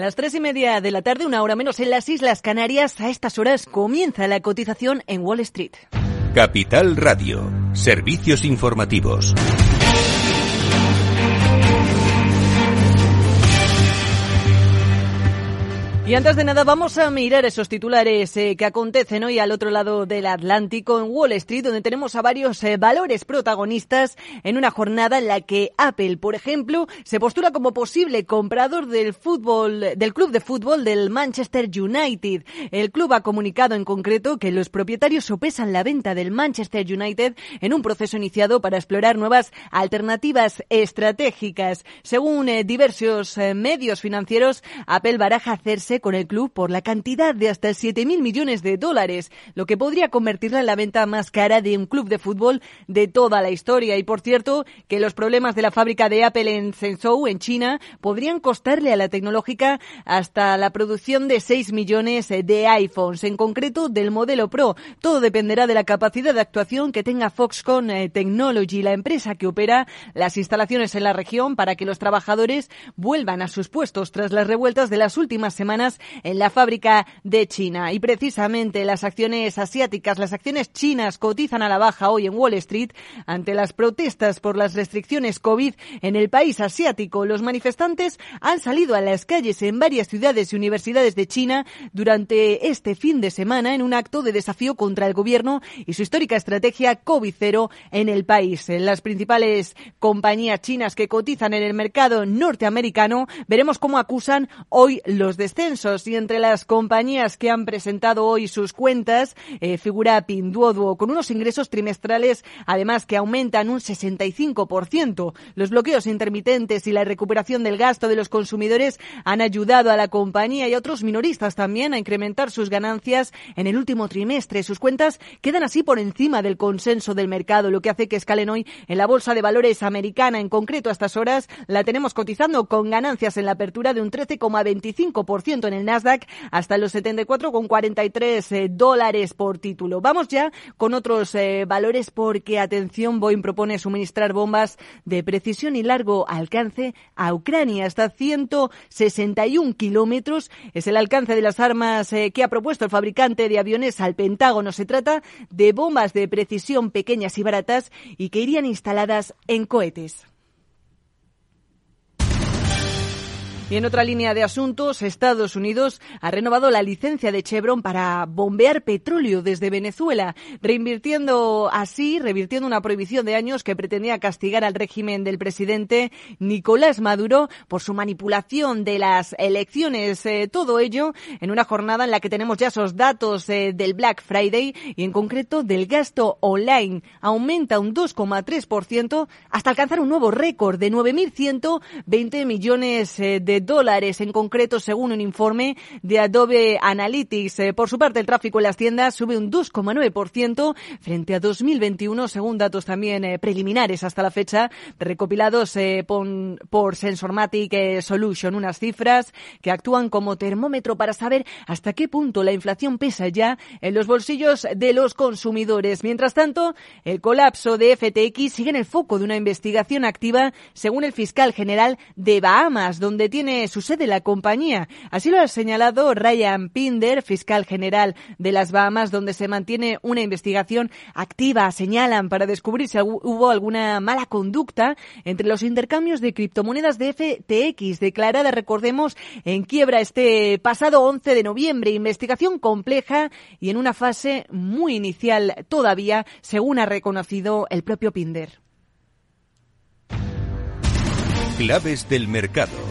Las tres y media de la tarde, una hora menos en las Islas Canarias, a estas horas comienza la cotización en Wall Street. Capital Radio, servicios informativos. Y antes de nada vamos a mirar esos titulares eh, que acontecen hoy al otro lado del Atlántico en Wall Street, donde tenemos a varios eh, valores protagonistas en una jornada en la que Apple, por ejemplo, se postula como posible comprador del fútbol, del club de fútbol del Manchester United. El club ha comunicado en concreto que los propietarios sopesan la venta del Manchester United en un proceso iniciado para explorar nuevas alternativas estratégicas. Según eh, diversos medios financieros, Apple baraja hacerse con el club por la cantidad de hasta 7.000 millones de dólares, lo que podría convertirla en la venta más cara de un club de fútbol de toda la historia. Y por cierto, que los problemas de la fábrica de Apple en Shenzhou, en China, podrían costarle a la tecnológica hasta la producción de 6 millones de iPhones, en concreto del modelo Pro. Todo dependerá de la capacidad de actuación que tenga Foxconn eh, Technology, la empresa que opera las instalaciones en la región para que los trabajadores vuelvan a sus puestos tras las revueltas de las últimas semanas en la fábrica de China. Y precisamente las acciones asiáticas, las acciones chinas cotizan a la baja hoy en Wall Street ante las protestas por las restricciones COVID en el país asiático. Los manifestantes han salido a las calles en varias ciudades y universidades de China durante este fin de semana en un acto de desafío contra el gobierno y su histórica estrategia COVID cero en el país. Las principales compañías chinas que cotizan en el mercado norteamericano veremos cómo acusan hoy los descensos y entre las compañías que han presentado hoy sus cuentas eh, figura Pinduoduo con unos ingresos trimestrales además que aumentan un 65%. Los bloqueos intermitentes y la recuperación del gasto de los consumidores han ayudado a la compañía y a otros minoristas también a incrementar sus ganancias en el último trimestre. Sus cuentas quedan así por encima del consenso del mercado, lo que hace que escalen hoy en la bolsa de valores americana. En concreto, a estas horas la tenemos cotizando con ganancias en la apertura de un 13,25% en el Nasdaq hasta los 74,43 eh, dólares por título. Vamos ya con otros eh, valores porque, atención, Boeing propone suministrar bombas de precisión y largo alcance a Ucrania hasta 161 kilómetros. Es el alcance de las armas eh, que ha propuesto el fabricante de aviones al Pentágono. Se trata de bombas de precisión pequeñas y baratas y que irían instaladas en cohetes. Y en otra línea de asuntos, Estados Unidos ha renovado la licencia de Chevron para bombear petróleo desde Venezuela, reinvirtiendo así, revirtiendo una prohibición de años que pretendía castigar al régimen del presidente Nicolás Maduro por su manipulación de las elecciones. Eh, todo ello en una jornada en la que tenemos ya esos datos eh, del Black Friday y en concreto del gasto online. Aumenta un 2,3% hasta alcanzar un nuevo récord de 9.120 millones eh, de dólares en concreto, según un informe de Adobe Analytics. Eh, por su parte, el tráfico en las tiendas sube un 2,9% frente a 2021, según datos también eh, preliminares hasta la fecha, recopilados eh, por, Sensormatic Solution, unas cifras que actúan como termómetro para saber hasta qué punto la inflación pesa ya en los bolsillos de los consumidores. Mientras tanto, el colapso de FTX sigue en el foco de una investigación activa, según el fiscal general de Bahamas, donde tiene su sede la compañía. Así lo ha señalado Ryan Pinder, fiscal general de las Bahamas, donde se mantiene una investigación activa. Señalan para descubrir si hubo alguna mala conducta entre los intercambios de criptomonedas de FTX, declarada, recordemos, en quiebra este pasado 11 de noviembre. Investigación compleja y en una fase muy inicial todavía, según ha reconocido el propio Pinder. Claves del mercado.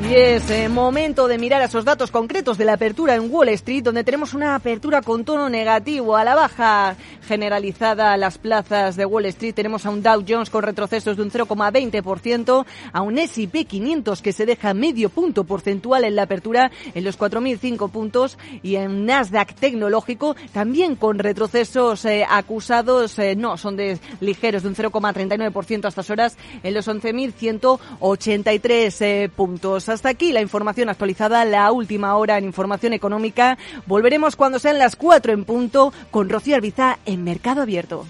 Y es eh, momento de mirar esos datos concretos de la apertura en Wall Street, donde tenemos una apertura con tono negativo a la baja generalizada a las plazas de Wall Street. Tenemos a un Dow Jones con retrocesos de un 0,20%, a un S&P 500 que se deja medio punto porcentual en la apertura en los 4.005 puntos y en Nasdaq tecnológico también con retrocesos eh, acusados, eh, no, son de ligeros de un 0,39% a estas horas en los 11.183 puntos. Hasta aquí la información actualizada, la última hora en información económica. Volveremos cuando sean las 4 en punto con Rocío Arbiza Mercado Abierto.